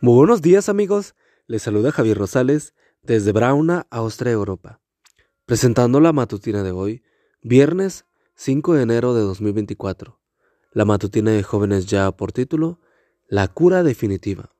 Muy buenos días amigos, les saluda Javier Rosales desde Brauna, Austria, Europa, presentando la matutina de hoy, viernes 5 de enero de 2024. La matutina de jóvenes ya por título, La cura definitiva.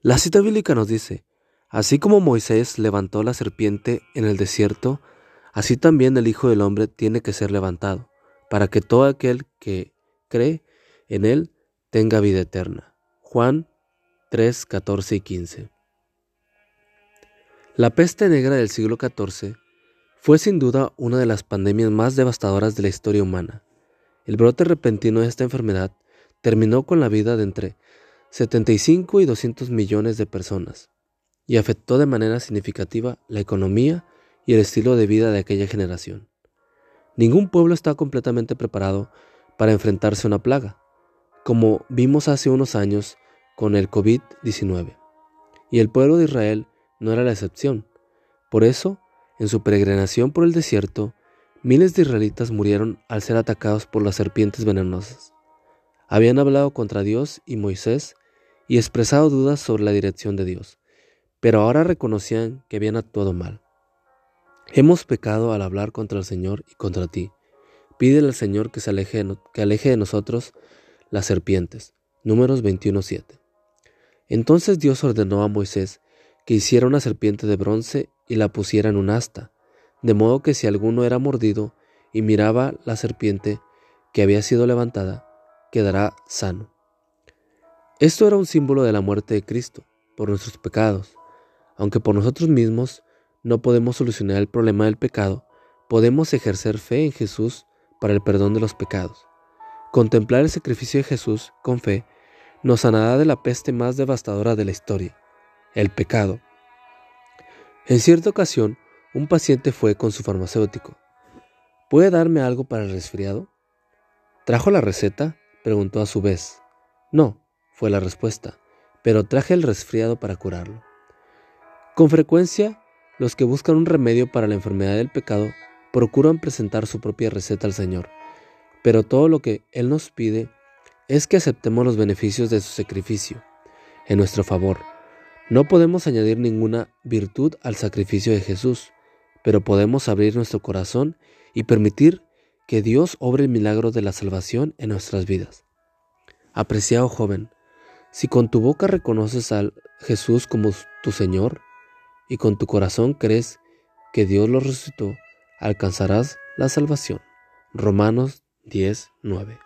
La cita bíblica nos dice, así como Moisés levantó la serpiente en el desierto, así también el Hijo del Hombre tiene que ser levantado, para que todo aquel que cree en él tenga vida eterna. Juan 3, 14 y 15. La peste negra del siglo XIV fue sin duda una de las pandemias más devastadoras de la historia humana. El brote repentino de esta enfermedad terminó con la vida de entre 75 y 200 millones de personas y afectó de manera significativa la economía y el estilo de vida de aquella generación. Ningún pueblo está completamente preparado para enfrentarse a una plaga. Como vimos hace unos años, con el COVID-19. Y el pueblo de Israel no era la excepción. Por eso, en su peregrinación por el desierto, miles de israelitas murieron al ser atacados por las serpientes venenosas. Habían hablado contra Dios y Moisés y expresado dudas sobre la dirección de Dios, pero ahora reconocían que habían actuado mal. Hemos pecado al hablar contra el Señor y contra ti. Pídele al Señor que, se aleje, que aleje de nosotros las serpientes. Números 21.7. Entonces Dios ordenó a Moisés que hiciera una serpiente de bronce y la pusiera en un asta, de modo que si alguno era mordido y miraba la serpiente que había sido levantada, quedará sano. Esto era un símbolo de la muerte de Cristo por nuestros pecados. Aunque por nosotros mismos no podemos solucionar el problema del pecado, podemos ejercer fe en Jesús para el perdón de los pecados. Contemplar el sacrificio de Jesús con fe nos sanará de la peste más devastadora de la historia, el pecado. En cierta ocasión, un paciente fue con su farmacéutico. ¿Puede darme algo para el resfriado? ¿Trajo la receta? preguntó a su vez. No, fue la respuesta, pero traje el resfriado para curarlo. Con frecuencia, los que buscan un remedio para la enfermedad del pecado procuran presentar su propia receta al Señor, pero todo lo que Él nos pide es que aceptemos los beneficios de su sacrificio en nuestro favor. No podemos añadir ninguna virtud al sacrificio de Jesús, pero podemos abrir nuestro corazón y permitir que Dios obre el milagro de la salvación en nuestras vidas. Apreciado joven, si con tu boca reconoces a Jesús como tu Señor y con tu corazón crees que Dios lo resucitó, alcanzarás la salvación. Romanos 10, 9.